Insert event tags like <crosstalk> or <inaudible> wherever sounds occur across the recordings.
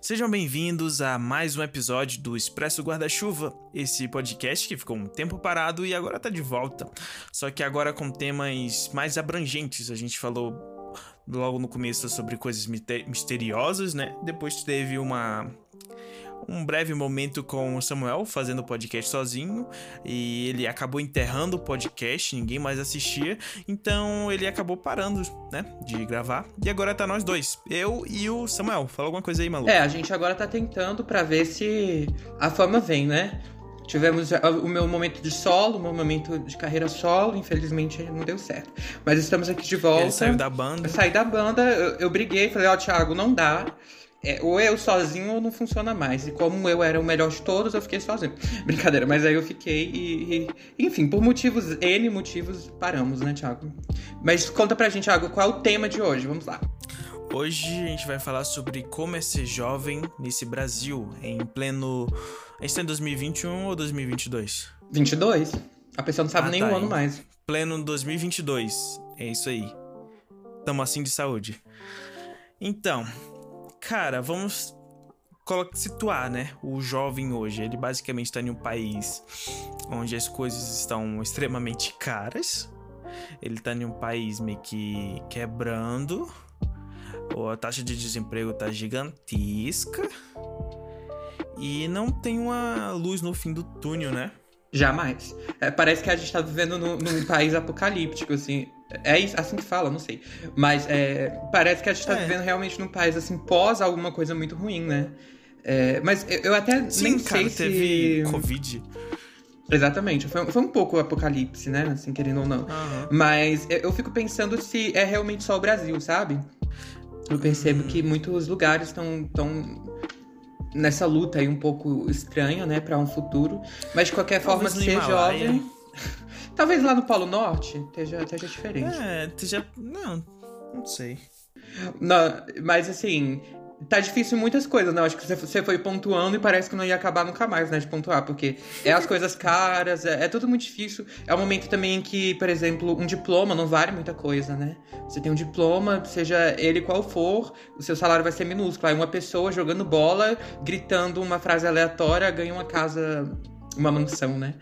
Sejam bem-vindos a mais um episódio do Expresso Guarda-Chuva, esse podcast que ficou um tempo parado e agora tá de volta. Só que agora com temas mais abrangentes. A gente falou logo no começo sobre coisas misteriosas, né? Depois teve uma um breve momento com o Samuel fazendo o podcast sozinho e ele acabou enterrando o podcast, ninguém mais assistia, então ele acabou parando, né, de gravar. E agora tá nós dois, eu e o Samuel. Fala alguma coisa aí, maluco. É, a gente agora tá tentando para ver se a fama vem, né? Tivemos o meu momento de solo, o meu momento de carreira solo, infelizmente não deu certo. Mas estamos aqui de volta. Ele saiu da banda. Eu saí da banda, eu, eu briguei, falei, ó, oh, Thiago, não dá é, ou eu sozinho ou não funciona mais. E como eu era o melhor de todos, eu fiquei sozinho. <laughs> Brincadeira, mas aí eu fiquei e, e, Enfim, por motivos, N motivos, paramos, né, Thiago? Mas conta pra gente, Thiago, qual é o tema de hoje? Vamos lá. Hoje a gente vai falar sobre como é ser jovem nesse Brasil, em pleno. A gente tá em 2021 ou 2022? 22. A pessoa não sabe ah, nem tá, o ano mais. Pleno 2022. É isso aí. Tamo assim de saúde. Então, Cara, vamos situar, né? O jovem hoje. Ele basicamente está em um país onde as coisas estão extremamente caras. Ele está em um país meio que quebrando. A taxa de desemprego tá gigantesca. E não tem uma luz no fim do túnel, né? Jamais. É, parece que a gente tá vivendo num país apocalíptico, assim. É assim que fala, não sei. Mas é, parece que a gente tá é. vivendo realmente num país, assim, pós alguma coisa muito ruim, né? É, mas eu, eu até Sim, nem cara, sei teve Covid. Exatamente, foi, foi um pouco o apocalipse, né? Assim, querendo ou não. Uhum. Mas eu fico pensando se é realmente só o Brasil, sabe? Eu percebo hum. que muitos lugares estão tão nessa luta aí um pouco estranha, né, para um futuro. Mas de qualquer Talvez forma, ser jovem. <laughs> Talvez lá no Polo Norte esteja, esteja diferente. É, esteja. Não, não sei. Não, mas assim, tá difícil muitas coisas, né? Acho que você foi pontuando e parece que não ia acabar nunca mais, né? De pontuar, porque é as coisas caras, é, é, tudo muito difícil. É um momento também em que, por exemplo, um diploma não vale muita coisa, né? Você tem um diploma, seja ele qual for, o seu salário vai ser minúsculo. Aí uma pessoa jogando bola, gritando uma frase aleatória, ganha uma casa, uma mansão, né?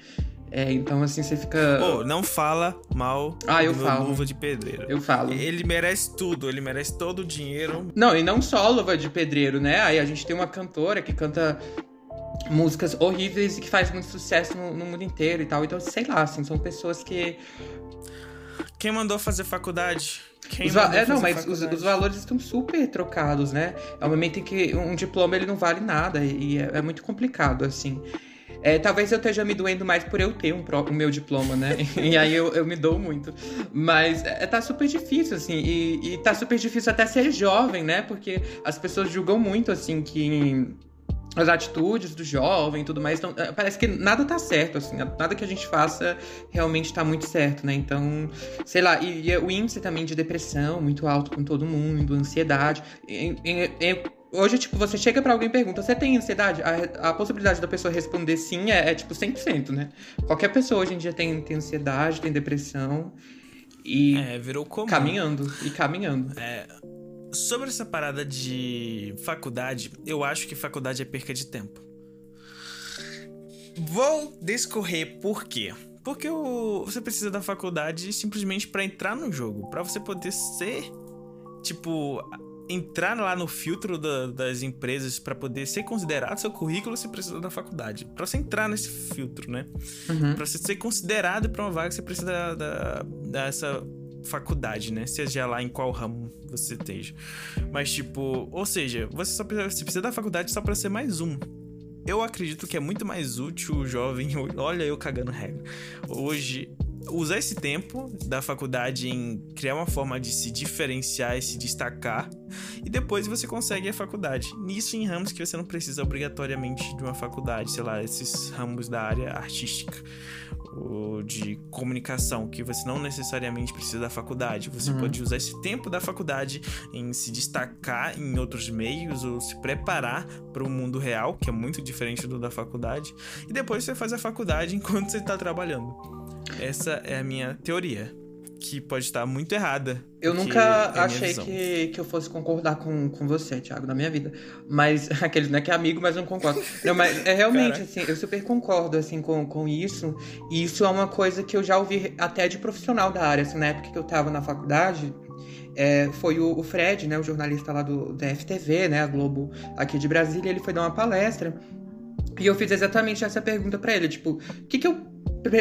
É, então assim você fica. Pô, não fala mal ah, eu do falo. Luva de Pedreiro. Eu falo. Ele merece tudo, ele merece todo o dinheiro. Não, e não só Luva de Pedreiro, né? Aí a gente tem uma cantora que canta músicas horríveis e que faz muito sucesso no, no mundo inteiro e tal. Então, sei lá, assim, são pessoas que. Quem mandou fazer faculdade? Quem os é, não, mas os, os, valores estão super trocados, né? É um momento em que um diploma ele não vale nada e é, é muito complicado, assim. É, talvez eu esteja me doendo mais por eu ter um o meu diploma, né? <laughs> e aí eu, eu me dou muito. Mas é, tá super difícil, assim. E, e tá super difícil até ser jovem, né? Porque as pessoas julgam muito, assim, que as atitudes do jovem e tudo mais. Então, é, parece que nada tá certo, assim. Nada que a gente faça realmente tá muito certo, né? Então, sei lá. E, e o índice também de depressão muito alto com todo mundo, ansiedade. E, e, Hoje, tipo, você chega para alguém e pergunta, você tem ansiedade? A, a possibilidade da pessoa responder sim é, é, tipo 100%, né? Qualquer pessoa hoje em dia tem, tem ansiedade, tem depressão. E. É, virou comum. Caminhando. E caminhando. É. Sobre essa parada de faculdade, eu acho que faculdade é perca de tempo. Vou discorrer por quê? Porque o, você precisa da faculdade simplesmente para entrar no jogo, para você poder ser tipo entrar lá no filtro da, das empresas para poder ser considerado seu currículo, você precisa da faculdade. Para você entrar nesse filtro, né? Uhum. Para você ser considerado para uma vaga, você precisa da, dessa faculdade, né? Seja lá em qual ramo você esteja. Mas, tipo, ou seja, você só precisa, você precisa da faculdade só para ser mais um. Eu acredito que é muito mais útil o jovem. <laughs> Olha, eu cagando regra. Hoje usar esse tempo da faculdade em criar uma forma de se diferenciar e se destacar, e depois você consegue a faculdade. Nisso em ramos que você não precisa obrigatoriamente de uma faculdade, sei lá, esses ramos da área artística ou de comunicação, que você não necessariamente precisa da faculdade. Você uhum. pode usar esse tempo da faculdade em se destacar em outros meios ou se preparar para o mundo real, que é muito diferente do da faculdade, e depois você faz a faculdade <laughs> enquanto você está trabalhando. Essa é a minha teoria que pode estar muito errada. Eu nunca é achei que, que eu fosse concordar com, com você, Thiago, na minha vida. Mas, <laughs> aqueles, não é que é amigo, mas não concordo. Não, mas é realmente, Caraca. assim, eu super concordo, assim, com, com isso. E isso é uma coisa que eu já ouvi até de profissional da área, assim, na época que eu tava na faculdade. É, foi o, o, Fred, né, o jornalista lá do, da FTV, né, a Globo aqui de Brasília, ele foi dar uma palestra e eu fiz exatamente essa pergunta para ele, tipo, o que, que eu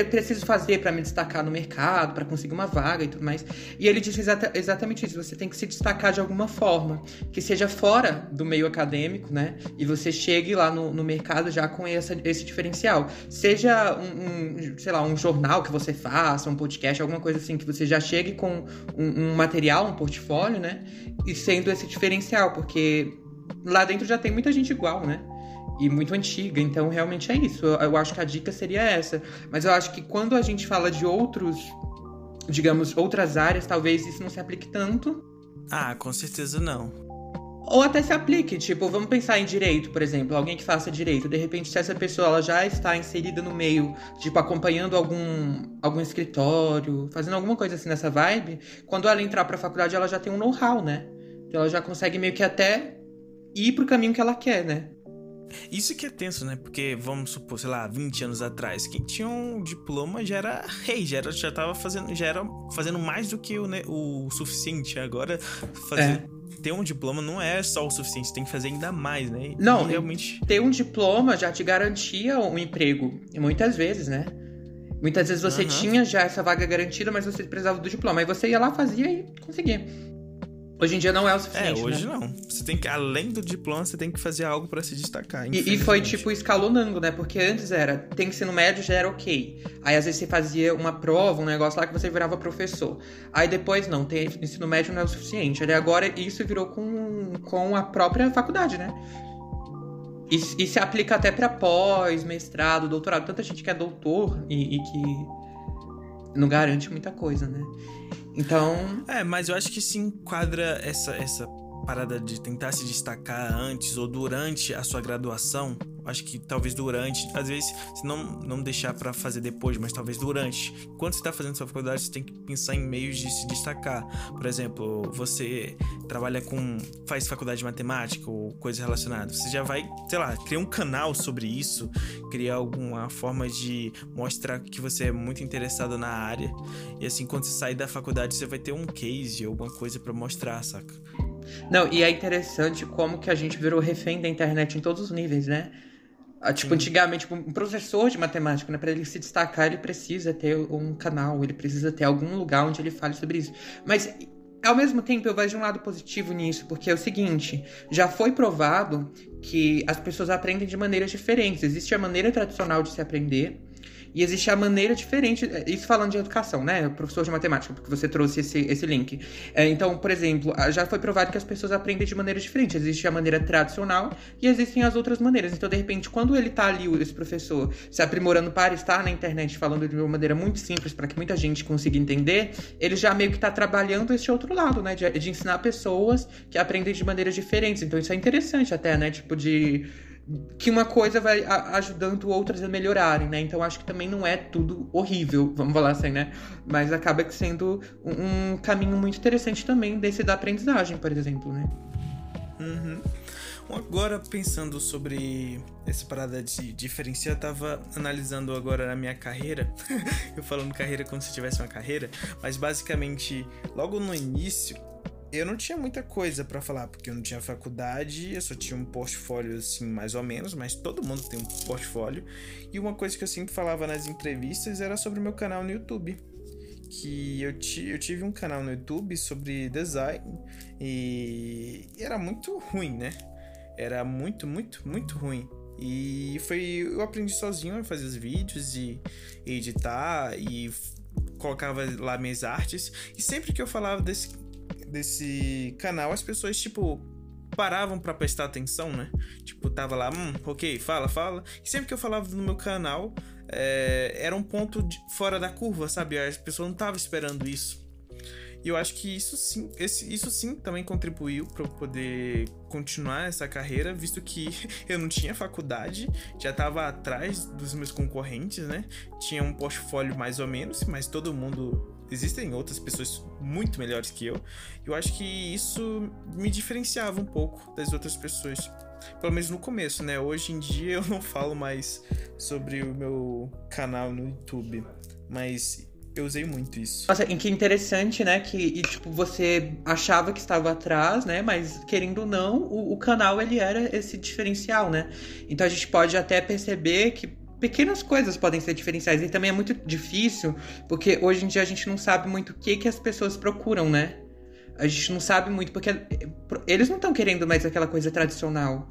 preciso fazer para me destacar no mercado, para conseguir uma vaga e tudo mais. E ele disse exata, exatamente isso: você tem que se destacar de alguma forma, que seja fora do meio acadêmico, né? E você chegue lá no, no mercado já com essa, esse diferencial. Seja um, um, sei lá, um jornal que você faça, um podcast, alguma coisa assim, que você já chegue com um, um material, um portfólio, né? E sendo esse diferencial, porque lá dentro já tem muita gente igual, né? E muito antiga. Então, realmente é isso. Eu, eu, acho que a dica seria essa. Mas eu acho que quando a gente fala de outros, digamos, outras áreas, talvez isso não se aplique tanto. Ah, com certeza não. Ou até se aplique, tipo, vamos pensar em direito, por exemplo, alguém que faça direito, de repente se essa pessoa ela já está inserida no meio, tipo, acompanhando algum, algum escritório, fazendo alguma coisa assim nessa vibe, quando ela entrar para a faculdade ela já tem um know-how, né? Então ela já consegue meio que até ir pro caminho que ela quer, né? Isso que é tenso, né? Porque, vamos supor, sei lá, 20 anos atrás, quem tinha um diploma já era rei, já, era, já tava fazendo, já era fazendo mais do que o, né, o suficiente. Agora, fazer. É ter um diploma não é só o suficiente, tem que fazer ainda mais, né? Não, e realmente. Ter um diploma já te garantia um emprego. Muitas vezes, né? Muitas vezes você uhum. tinha já essa vaga garantida, mas você precisava do diploma. Aí você ia lá, fazia e conseguia. Hoje em dia não é o suficiente. É, hoje né? não. Você tem que, além do diploma, você tem que fazer algo para se destacar. E, e, foi tipo escalonando, né? Porque antes era, tem que ser no médio, já era ok. Aí às vezes você fazia uma prova, um negócio lá que você virava professor. Aí depois não, tem ensino médio não é o suficiente. Aí agora isso virou com, com a própria faculdade, né? E, e se aplica até para pós, mestrado, doutorado. Tanta gente que é doutor e, e que não garante muita coisa, né? Então. É, mas eu acho que se enquadra essa, essa parada de tentar se destacar antes ou durante a sua graduação, acho que talvez durante, às vezes, se não, não deixar para fazer depois, mas talvez durante. Enquanto você tá fazendo sua faculdade, você tem que pensar em meios de se destacar. Por exemplo, você trabalha com. faz faculdade de matemática ou coisas relacionadas. Você já vai, sei lá, criar um canal sobre isso, criar alguma forma de mostrar que você é muito interessado na área. E assim, quando você sair da faculdade, você vai ter um case, alguma coisa para mostrar, saca? Não, e é interessante como que a gente virou refém da internet em todos os níveis, né? Ah, tipo, antigamente, tipo, um professor de matemática, né, para ele se destacar, ele precisa ter um canal, ele precisa ter algum lugar onde ele fale sobre isso. Mas, ao mesmo tempo, eu vejo um lado positivo nisso, porque é o seguinte: já foi provado que as pessoas aprendem de maneiras diferentes. Existe a maneira tradicional de se aprender, e existe a maneira diferente, é, isso falando de educação, né? Professor de matemática, porque você trouxe esse, esse link. É, então, por exemplo, já foi provado que as pessoas aprendem de maneira diferente. Existe a maneira tradicional e existem as outras maneiras. Então, de repente, quando ele tá ali, esse professor, se aprimorando para estar na internet falando de uma maneira muito simples para que muita gente consiga entender, ele já meio que tá trabalhando esse outro lado, né? De, de ensinar pessoas que aprendem de maneiras diferentes. Então, isso é interessante até, né? Tipo, de que uma coisa vai ajudando outras a melhorarem, né? Então acho que também não é tudo horrível, <laughs> vamos falar assim, né? Mas acaba sendo um, caminho muito interessante também desse da aprendizagem, por exemplo, né? Uhum. Agora, pensando sobre essa parada de diferenciar, eu tava analisando agora na minha carreira. <laughs> eu falando carreira como se tivesse uma carreira, mas basicamente, logo no início, eu não tinha muita coisa para falar, porque eu não tinha faculdade, eu só tinha um portfólio assim, mais ou menos, mas todo mundo tem um portfólio. E uma coisa que eu sempre falava nas entrevistas era sobre o meu canal no YouTube. Que eu, eu tive um canal no YouTube sobre design e era muito ruim, né? Era muito, muito, muito ruim. E foi. Eu aprendi sozinho a fazer os vídeos e editar e colocava lá minhas artes. E sempre que eu falava desse, desse canal, as pessoas, tipo, paravam para prestar atenção, né? Tipo, tava lá, hum, ok, fala, fala. E sempre que eu falava no meu canal, é, era um ponto de, fora da curva, sabe? As pessoas não estavam esperando isso. E eu acho que isso sim, esse, isso sim também contribuiu para eu poder continuar essa carreira, visto que <laughs> eu não tinha faculdade, já estava atrás dos meus concorrentes, né? Tinha um portfólio mais ou menos, mas todo mundo existem outras pessoas muito melhores que eu. Eu acho que isso me diferenciava um pouco das outras pessoas. Pelo menos no começo, né? Hoje em dia eu <laughs> não falo mais sobre o meu canal no YouTube, mas eu usei muito isso. Nossa, que interessante, né? Que e, tipo, você achava que estava atrás, né? Mas querendo ou não, o, o canal ele era esse diferencial, né? Então a gente pode até perceber que pequenas coisas podem ser diferenciais. E também é muito difícil, porque hoje em dia a gente não sabe muito o que, que as pessoas procuram, né? A gente não sabe muito, porque eles não estão querendo mais aquela coisa tradicional.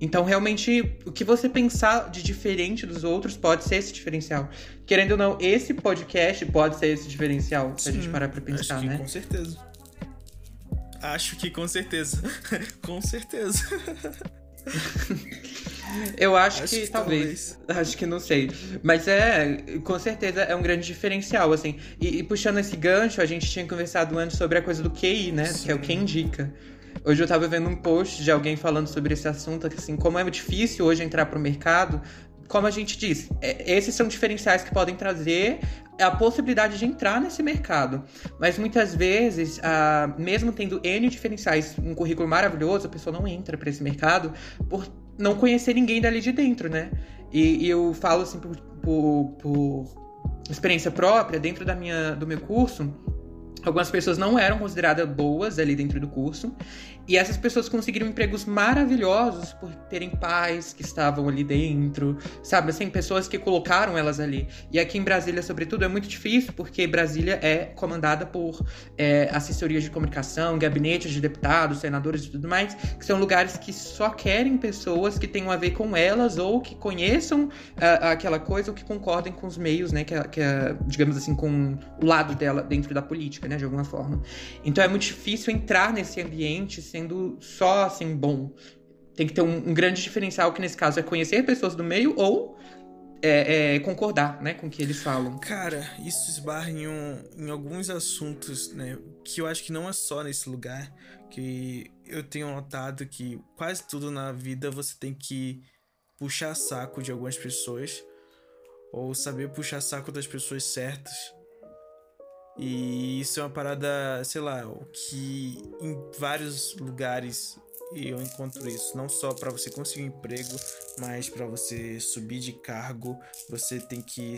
Então, realmente, o que você pensar de diferente dos outros pode ser esse diferencial. Querendo ou não, esse podcast pode ser esse diferencial, se a gente parar pra pensar, acho que né? Com certeza. Acho que com certeza. <laughs> com certeza. <laughs> Eu acho, acho que, que talvez. talvez. Acho que não sei. Mas é, com certeza, é um grande diferencial, assim. E, e, puxando esse gancho, a gente tinha conversado antes sobre a coisa do QI, né? Sim. Que é o que indica. Hoje eu tava vendo um post de alguém falando sobre esse assunto, que assim, como é difícil hoje entrar pro mercado, como a gente disse, é, esses são diferenciais que podem trazer a possibilidade de entrar nesse mercado. Mas muitas vezes, ah, mesmo tendo N diferenciais, um currículo maravilhoso, a pessoa não entra para esse mercado por não conhecer ninguém dali de dentro, né? E, e eu falo assim por, por, por, experiência própria, dentro da minha, do meu curso, algumas pessoas não eram consideradas boas ali dentro do curso. E essas pessoas conseguiram empregos maravilhosos por terem pais que estavam ali dentro, sabe? Assim, pessoas que colocaram elas ali. E aqui em Brasília, sobretudo, é muito difícil, porque Brasília é comandada por é, assessorias de comunicação, gabinetes de deputados, senadores e tudo mais, que são lugares que só querem pessoas que tenham a ver com elas ou que conheçam uh, aquela coisa ou que concordem com os meios, né? Que, que digamos assim, com o lado dela dentro da política, né? De alguma forma. Então é muito difícil entrar nesse ambiente sendo só assim bom. Tem que ter um, um grande diferencial, que nesse caso é conhecer pessoas do meio ou é, é, concordar, né, com o que eles falam. Cara, isso esbarra em, um, em, alguns assuntos, né, que eu acho que não é só nesse lugar, que eu tenho notado que quase tudo na vida você tem que puxar saco de algumas pessoas ou saber puxar saco das pessoas certas e isso é uma parada, sei lá, que em vários lugares eu encontro isso, não só para você conseguir um emprego, mas para você subir de cargo, você tem que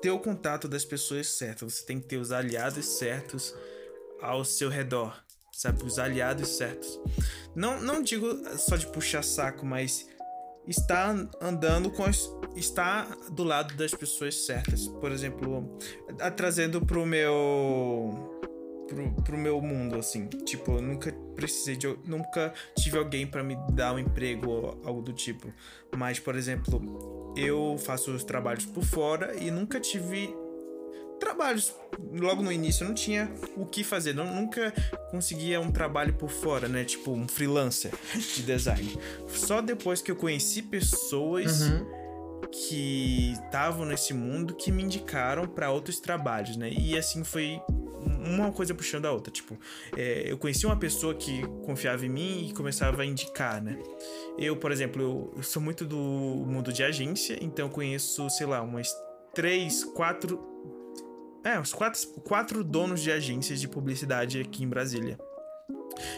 ter o contato das pessoas certas, você tem que ter os aliados certos ao seu redor, sabe, os aliados certos. Não, não digo só de puxar saco, mas está andando com as, está do lado das pessoas certas. Por exemplo, trazendo pro meu pro, pro meu mundo assim, tipo, eu nunca precisei de nunca tive alguém para me dar um emprego ou algo do tipo. Mas, por exemplo, eu faço os trabalhos por fora e nunca tive trabalhos. Logo no início eu não tinha o que fazer, não, nunca conseguia um trabalho por fora, né? Tipo um freelancer de design. Só depois que eu conheci pessoas uhum. Que estavam nesse mundo que me indicaram para outros trabalhos, né? E assim foi uma coisa puxando a outra. Tipo, é, eu conheci uma pessoa que confiava em mim e começava a indicar, né? Eu, por exemplo, eu, eu sou muito do mundo de agência, então conheço, sei lá, umas três, quatro é, os quatro, quatro donos de agências de publicidade aqui em Brasília.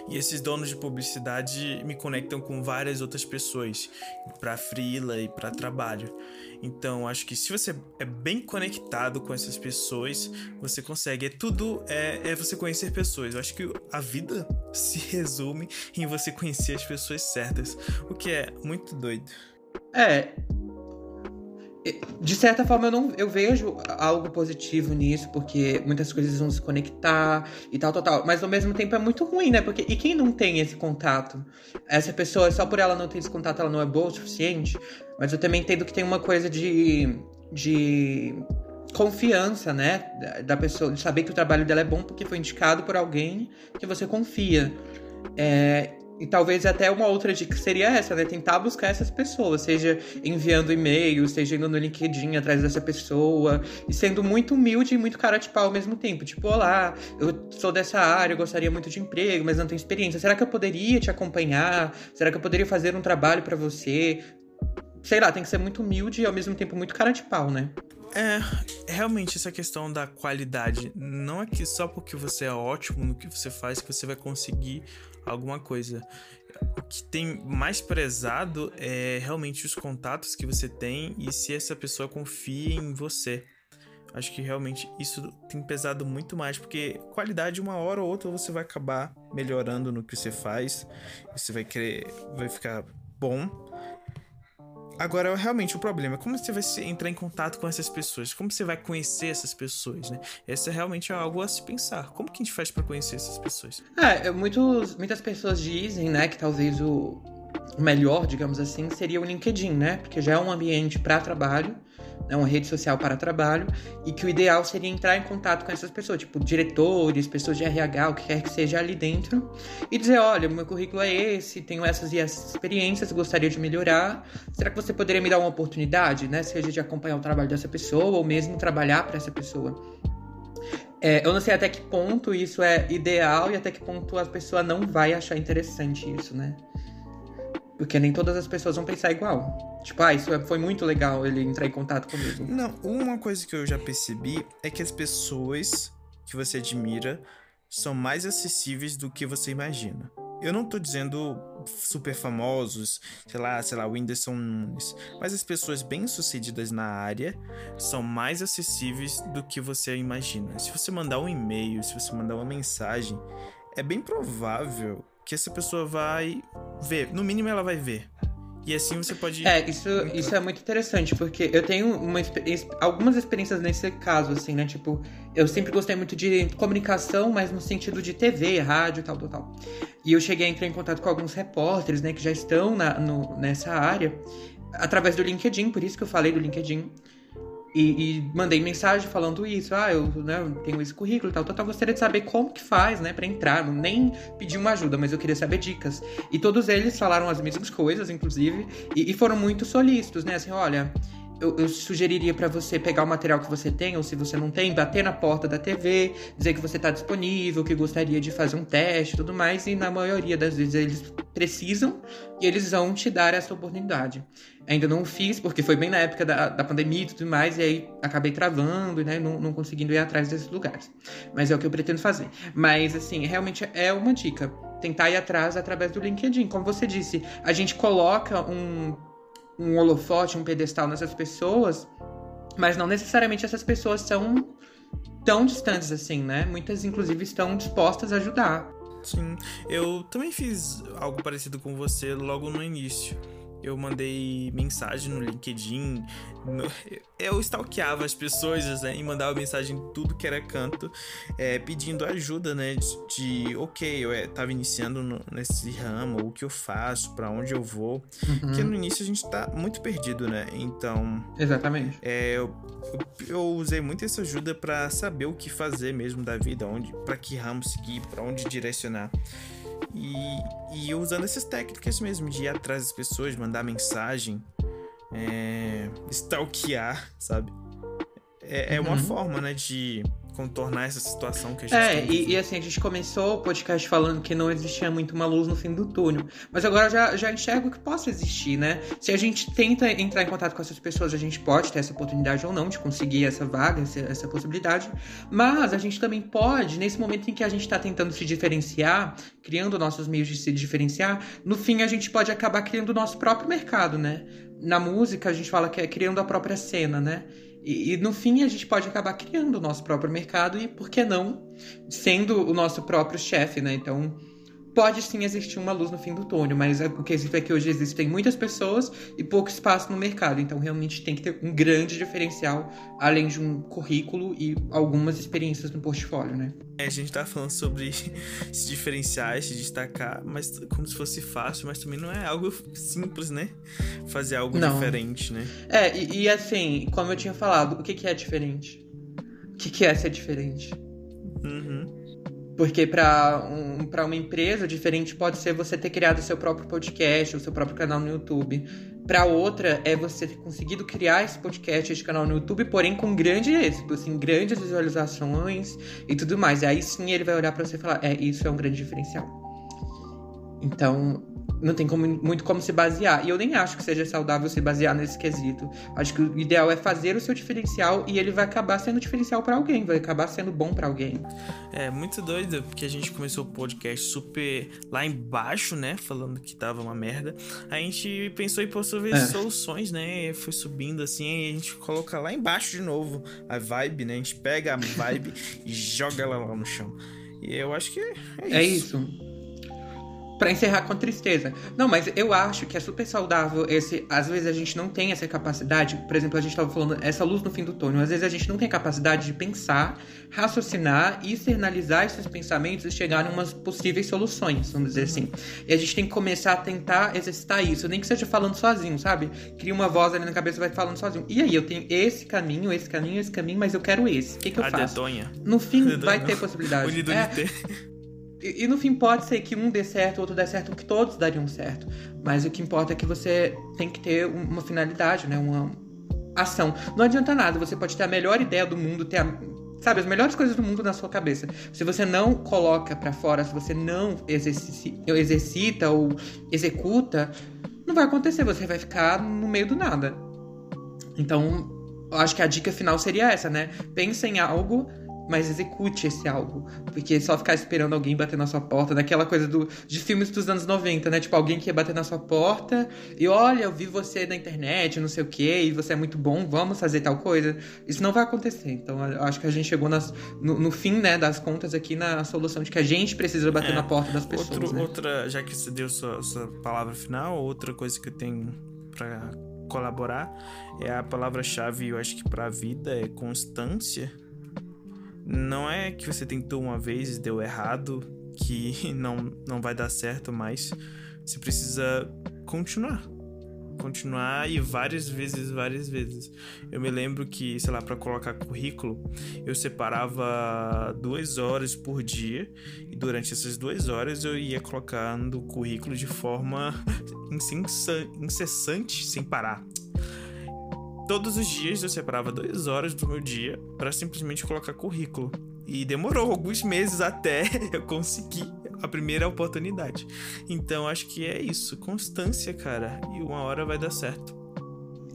E esses donos de publicidade me conectam com várias outras pessoas para freela e para trabalho. Então, acho que se você é bem conectado com essas pessoas, você consegue. É tudo é, é você conhecer pessoas. Eu acho que a vida <laughs> se resume em você conhecer as pessoas certas, o que é muito doido. É, de certa forma eu não eu vejo algo positivo nisso porque muitas coisas vão se conectar e tal tal tal mas ao mesmo tempo é muito ruim né porque e quem não tem esse contato essa pessoa só por ela não ter esse contato ela não é boa o suficiente mas eu também entendo que tem uma coisa de de confiança, né? Da pessoa, de saber que o trabalho dela é bom porque foi indicado por alguém que você confia. É, e talvez até uma outra dica seria essa, né? Tentar buscar essas pessoas, seja enviando e-mail, seja indo no LinkedIn atrás dessa pessoa, e sendo muito humilde e muito cara de pau ao mesmo tempo. Tipo, olá, eu sou dessa área, eu gostaria muito de emprego, mas não tenho experiência. Será que eu poderia te acompanhar? Será que eu poderia fazer um trabalho para você? Sei lá, tem que ser muito humilde e ao mesmo tempo muito cara de pau, né? É, realmente essa questão da qualidade. Não é que só porque você é ótimo no que você faz que você vai conseguir alguma coisa. O que tem mais prezado é realmente os contatos que você tem e se essa pessoa confia em você. Acho que realmente isso tem pesado muito mais, porque qualidade, uma hora ou outra, você vai acabar melhorando no que você faz, você vai querer, vai ficar bom Agora, realmente, o problema é como você vai entrar em contato com essas pessoas, como você vai conhecer essas pessoas, né? Essa é realmente algo a se pensar. Como que a gente faz para conhecer essas pessoas? É, muitos, muitas pessoas dizem, né, que talvez o melhor, digamos assim, seria o LinkedIn, né? Porque já é um ambiente para trabalho né, uma rede social para trabalho, e que o ideal seria entrar em contato com essas pessoas, tipo diretores, pessoas de RH, o que quer que seja ali dentro, e dizer: olha, meu currículo é esse, tenho essas e essas experiências, gostaria de melhorar. Será que você poderia me dar uma oportunidade, né? Seja de acompanhar o trabalho dessa pessoa ou mesmo trabalhar para essa pessoa. É, eu não sei até que ponto isso é ideal e até que ponto a pessoa não vai achar interessante isso, né? Porque nem todas as pessoas vão pensar igual. Tipo, ah, isso é, foi muito legal ele entrar em contato comigo. Não, uma coisa que eu já percebi é que as pessoas que você admira são mais acessíveis do que você imagina. Eu não tô dizendo super famosos, sei lá, sei lá, Whindersson Nunes, mas as pessoas bem-sucedidas na área são mais acessíveis do que você imagina. Se você mandar um e-mail, se você mandar uma mensagem, é bem provável que essa pessoa vai ver. No mínimo, ela vai ver. E assim você pode. É, isso, isso é muito interessante, porque eu tenho uma, algumas experiências nesse caso, assim, né? Tipo, eu sempre gostei muito de comunicação, mas no sentido de TV, rádio, tal, tal, tal. E eu cheguei a entrar em contato com alguns repórteres, né, que já estão na, no, nessa área, através do LinkedIn, por isso que eu falei do LinkedIn. E, e, mandei mensagem falando isso. Ah, eu né, tenho esse currículo e tal, tal, tal. Gostaria de saber como que faz, né, pra entrar. Nem pedi uma ajuda, mas eu queria saber dicas. E todos eles falaram as mesmas coisas, inclusive, e, e foram muito solícitos, né? Assim, olha, eu, eu sugeriria para você pegar o material que você tem, ou se você não tem, bater na porta da TV, dizer que você está disponível, que gostaria de fazer um teste e tudo mais, e na maioria das vezes eles precisam e eles vão te dar essa oportunidade. Ainda não fiz, porque foi bem na época da, da pandemia e tudo mais, e aí acabei travando, né, não, não conseguindo ir atrás desses lugares. Mas é o que eu pretendo fazer. Mas, assim, realmente é uma dica. Tentar ir atrás através do LinkedIn. Como você disse, a gente coloca um um holofote, um pedestal nessas pessoas, mas não necessariamente essas pessoas são tão distantes assim, né? Muitas, inclusive, estão dispostas a ajudar. Sim, eu também fiz algo parecido com você logo no início eu mandei mensagem no LinkedIn. No, eu stalkeava as pessoas, né? E mandava mensagem em tudo que era canto, é, pedindo ajuda, né? De, de ok, eu é, tava iniciando no, nesse ramo, o que eu faço, para onde eu vou. Uhum. Porque no início a gente tá muito perdido, né? Então. Exatamente. É, eu, eu, usei muito essa ajuda para saber o que fazer mesmo da vida, onde, para que ramo seguir, para onde direcionar. E, e usando essas técnicas mesmo, de ir atrás das pessoas, mandar mensagem, é, stalkear, sabe? É, é uma uhum. forma, né, de contornar essa situação que a gente É, tem e, e, assim, a gente começou o podcast falando que não existia muito uma luz no fim do túnel. Mas agora já, já enxergo que possa existir, né? Se a gente tenta entrar em contato com essas pessoas, a gente pode ter essa oportunidade ou não de conseguir essa vaga, essa, essa possibilidade. Mas a gente também pode, nesse momento em que a gente está tentando se diferenciar, criando nossos meios de se diferenciar, no fim a gente pode acabar criando o nosso próprio mercado, né? Na música a gente fala que é criando a própria cena, né? E, e, no fim a gente pode acabar criando o nosso próprio mercado e, por que não, sendo o nosso próprio chefe, né? Então, pode sim existir uma luz no fim do túnel, mas o quesito é que hoje existem muitas pessoas e pouco espaço no mercado. Então, realmente tem que ter um grande diferencial, além de um currículo e algumas experiências no portfólio, né? É, a gente tá falando sobre <laughs> se diferenciar, se destacar, mas como se fosse fácil, mas também não é algo simples, né? Fazer algo não. diferente, né? É, e, e, assim, como eu tinha falado, o que, que é diferente? O que, que é ser diferente? Uhum. Porque para um, uma empresa, diferente pode ser você ter criado seu próprio podcast, o seu próprio canal no YouTube. Para outra, é você ter conseguido criar esse podcast, esse canal no YouTube, porém com grande êxito, assim, grandes visualizações e tudo mais. E aí sim ele vai olhar para você e falar: é, isso é um grande diferencial. Então, não tem como, muito como se basear. E eu nem acho que seja saudável se basear nesse quesito. Acho que o ideal é fazer o seu diferencial e ele vai acabar sendo diferencial para alguém, vai acabar sendo bom para alguém. É muito doido, porque a gente começou o podcast super lá embaixo, né? Falando que tava uma merda. A gente pensou em possuir é. soluções, né? Foi subindo assim, e a gente coloca lá embaixo de novo a vibe, né? A gente pega a vibe <laughs> e joga ela lá no chão. E eu acho que é isso. É isso para encerrar com tristeza. Não, mas eu acho que é super saudável esse. Às vezes a gente não tem essa capacidade. Por exemplo, a gente estava falando essa luz no fim do túnel. Às vezes a gente não tem capacidade de pensar, raciocinar e externalizar esses pensamentos e chegar em umas possíveis soluções, vamos dizer assim. E a gente tem que começar a tentar exercitar isso, nem que seja falando sozinho, sabe? Cria uma voz ali na cabeça e vai falando sozinho. E aí, eu tenho esse caminho, esse caminho, esse caminho, mas eu quero esse. O que, que eu a faço? Dedonha. No fim, <laughs> vai ter possibilidade. Unido é, <laughs> e, no fim pode ser que um dê certo, outro dê certo, que todos dariam certo. Mas o que importa é que você tem que ter uma finalidade, né? Uma ação. Não adianta nada, você pode ter a melhor ideia do mundo, ter a, sabe, as melhores coisas do mundo na sua cabeça. Se você não coloca para fora, se você não exercita, exercita ou executa, não vai acontecer, você vai ficar no meio do nada. Então, eu acho que a dica final seria essa, né? Pensa em algo mas execute esse algo. Porque só ficar esperando alguém bater na sua porta, daquela coisa do, de filmes dos anos 90, né? Tipo, alguém que ia bater na sua porta e olha, eu vi você na internet, não sei o que, e você é muito bom, vamos fazer tal coisa. Isso não vai acontecer. Então, eu acho que a gente chegou nas, no, no, fim, né, das contas aqui na solução de que a gente precisa bater é, na porta das pessoas. Outro, né? Outra, já que você deu sua, sua palavra final, outra coisa que eu tenho para colaborar é a palavra-chave, eu acho que para a vida é constância não é que você tentou uma vez e deu errado, que <laughs> não, não vai dar certo mais. Você precisa continuar. Continuar e várias vezes, várias vezes. Eu me lembro que, sei lá, para colocar currículo, eu separava duas horas por dia e durante essas duas horas eu ia colocando currículo de forma <laughs> incessante, sem parar. Todos os dias eu separava duas horas do meu dia para simplesmente colocar currículo. E demorou alguns meses até <laughs> eu conseguir a primeira oportunidade. Então acho que é isso, constância, cara, e uma hora vai dar certo.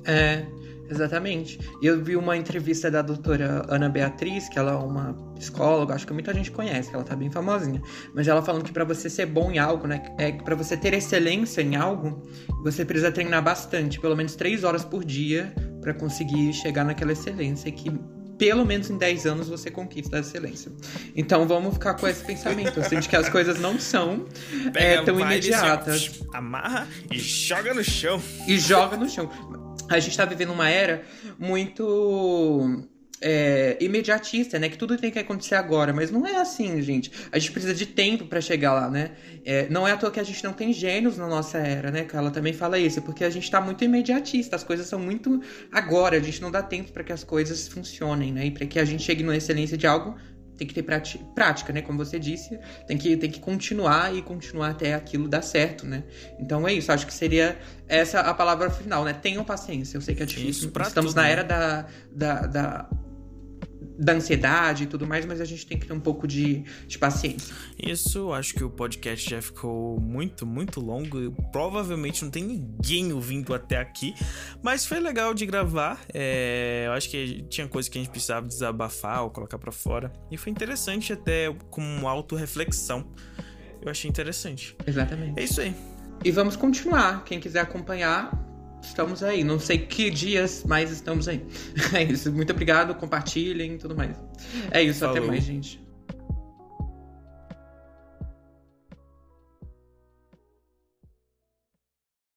É, exatamente. E eu vi uma entrevista da doutora Ana Beatriz, que ela é uma psicóloga, acho que muita gente conhece, ela tá bem famosinha. Mas ela falando que para você ser bom em algo, né, é para você ter excelência em algo, você precisa treinar bastante, pelo menos três horas por dia para conseguir chegar naquela excelência que pelo menos em 10 anos você conquista a excelência. Então vamos ficar com esse pensamento, assim, de que as coisas não são <laughs> é, tão imediatas. amarra e joga no chão. E joga no chão. A gente tá vivendo uma era muito é, imediatista, né? Que tudo tem que acontecer agora, mas não é assim, gente. A gente precisa de tempo para chegar lá, né? É, não é à toa que a gente não tem gênios na nossa era, né? Que ela também fala isso, porque a gente tá muito imediatista, as coisas são muito agora, a gente não dá tempo para que as coisas funcionem, né? E para que a gente chegue na excelência de algo, tem que ter prática, né? Como você disse, tem que, tem que continuar e continuar até aquilo dar certo, né? Então é isso, acho que seria essa a palavra final, né? Tenham paciência, eu sei que é difícil. Estamos tudo, na né? era da, da, da da ansiedade e tudo mais, mas a gente tem que ter um pouco de, de paciência. Isso, acho que o podcast já ficou muito, muito longo. Provavelmente não tem ninguém ouvindo até aqui, mas foi legal de gravar. É, eu acho que tinha coisa que a gente precisava desabafar ou colocar para fora. E foi interessante até como autorreflexão. Eu achei interessante. Exatamente. É isso aí. E vamos continuar. Quem quiser acompanhar, estamos aí. Não sei que dias, mas estamos aí. <laughs> É isso. Muito obrigado. Compartilhem e tudo mais. É isso. Falou. Até mais, gente.